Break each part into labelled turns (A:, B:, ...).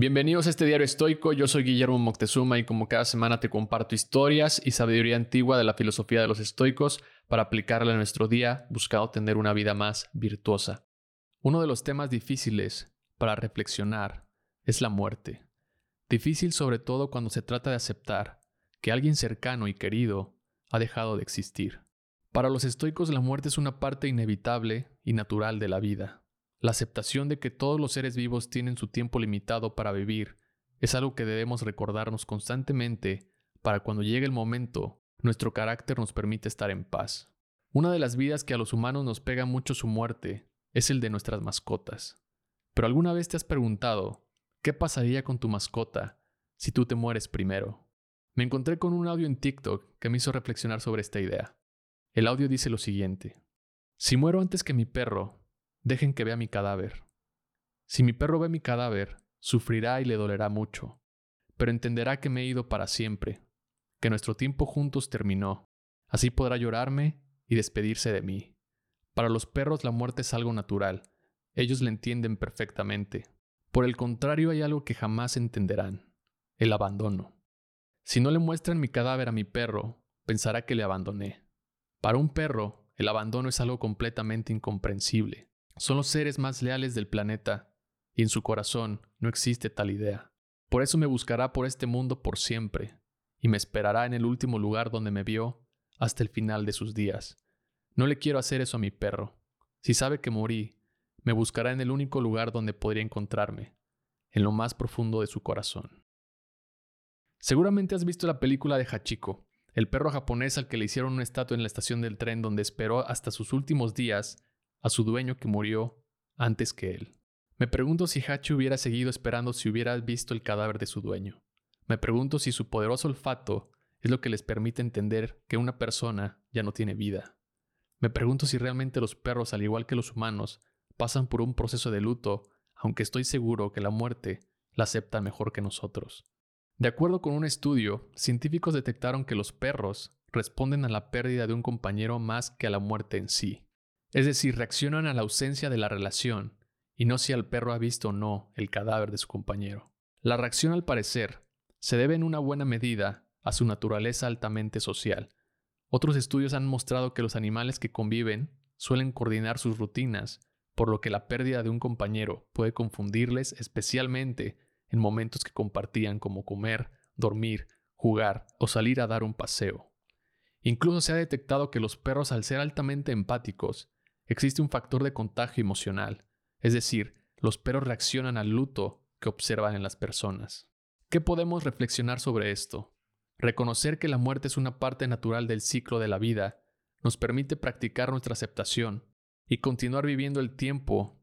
A: Bienvenidos a este diario estoico, yo soy Guillermo Moctezuma y como cada semana te comparto historias y sabiduría antigua de la filosofía de los estoicos para aplicarla en nuestro día buscando tener una vida más virtuosa. Uno de los temas difíciles para reflexionar es la muerte. Difícil sobre todo cuando se trata de aceptar que alguien cercano y querido ha dejado de existir. Para los estoicos la muerte es una parte inevitable y natural de la vida. La aceptación de que todos los seres vivos tienen su tiempo limitado para vivir es algo que debemos recordarnos constantemente para cuando llegue el momento, nuestro carácter nos permite estar en paz. Una de las vidas que a los humanos nos pega mucho su muerte es el de nuestras mascotas. Pero alguna vez te has preguntado, ¿qué pasaría con tu mascota si tú te mueres primero? Me encontré con un audio en TikTok que me hizo reflexionar sobre esta idea. El audio dice lo siguiente. Si muero antes que mi perro, Dejen que vea mi cadáver. Si mi perro ve mi cadáver, sufrirá y le dolerá mucho, pero entenderá que me he ido para siempre, que nuestro tiempo juntos terminó. Así podrá llorarme y despedirse de mí. Para los perros la muerte es algo natural, ellos la entienden perfectamente. Por el contrario hay algo que jamás entenderán, el abandono. Si no le muestran mi cadáver a mi perro, pensará que le abandoné. Para un perro, el abandono es algo completamente incomprensible. Son los seres más leales del planeta, y en su corazón no existe tal idea. Por eso me buscará por este mundo por siempre, y me esperará en el último lugar donde me vio hasta el final de sus días. No le quiero hacer eso a mi perro. Si sabe que morí, me buscará en el único lugar donde podría encontrarme, en lo más profundo de su corazón. Seguramente has visto la película de Hachiko, el perro japonés al que le hicieron una estatua en la estación del tren donde esperó hasta sus últimos días a su dueño que murió antes que él. Me pregunto si Hachi hubiera seguido esperando si hubiera visto el cadáver de su dueño. Me pregunto si su poderoso olfato es lo que les permite entender que una persona ya no tiene vida. Me pregunto si realmente los perros, al igual que los humanos, pasan por un proceso de luto, aunque estoy seguro que la muerte la aceptan mejor que nosotros. De acuerdo con un estudio, científicos detectaron que los perros responden a la pérdida de un compañero más que a la muerte en sí. Es decir, reaccionan a la ausencia de la relación y no si el perro ha visto o no el cadáver de su compañero. La reacción al parecer se debe en una buena medida a su naturaleza altamente social. Otros estudios han mostrado que los animales que conviven suelen coordinar sus rutinas, por lo que la pérdida de un compañero puede confundirles especialmente en momentos que compartían como comer, dormir, jugar o salir a dar un paseo. Incluso se ha detectado que los perros al ser altamente empáticos existe un factor de contagio emocional, es decir, los perros reaccionan al luto que observan en las personas. ¿Qué podemos reflexionar sobre esto? Reconocer que la muerte es una parte natural del ciclo de la vida nos permite practicar nuestra aceptación y continuar viviendo el tiempo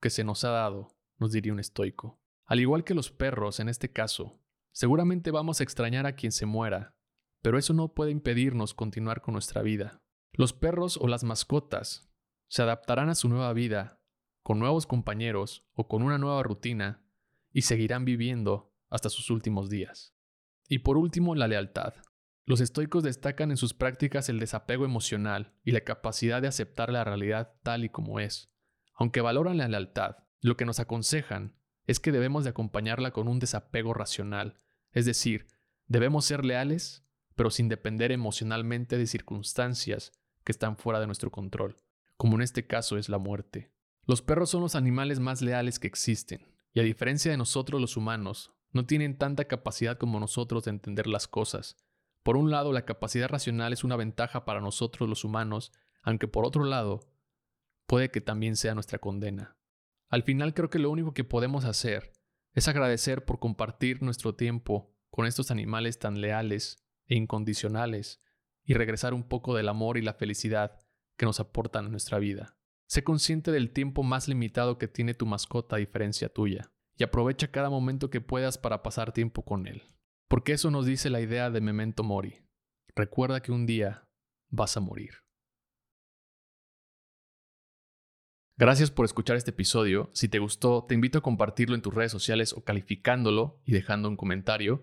A: que se nos ha dado, nos diría un estoico. Al igual que los perros en este caso, seguramente vamos a extrañar a quien se muera, pero eso no puede impedirnos continuar con nuestra vida. Los perros o las mascotas se adaptarán a su nueva vida, con nuevos compañeros o con una nueva rutina, y seguirán viviendo hasta sus últimos días. Y por último, la lealtad. Los estoicos destacan en sus prácticas el desapego emocional y la capacidad de aceptar la realidad tal y como es. Aunque valoran la lealtad, lo que nos aconsejan es que debemos de acompañarla con un desapego racional, es decir, debemos ser leales, pero sin depender emocionalmente de circunstancias que están fuera de nuestro control como en este caso es la muerte. Los perros son los animales más leales que existen, y a diferencia de nosotros los humanos, no tienen tanta capacidad como nosotros de entender las cosas. Por un lado, la capacidad racional es una ventaja para nosotros los humanos, aunque por otro lado, puede que también sea nuestra condena. Al final creo que lo único que podemos hacer es agradecer por compartir nuestro tiempo con estos animales tan leales e incondicionales y regresar un poco del amor y la felicidad que nos aportan a nuestra vida. Sé consciente del tiempo más limitado que tiene tu mascota a diferencia tuya, y aprovecha cada momento que puedas para pasar tiempo con él. Porque eso nos dice la idea de memento mori. Recuerda que un día vas a morir. Gracias por escuchar este episodio. Si te gustó, te invito a compartirlo en tus redes sociales o calificándolo y dejando un comentario.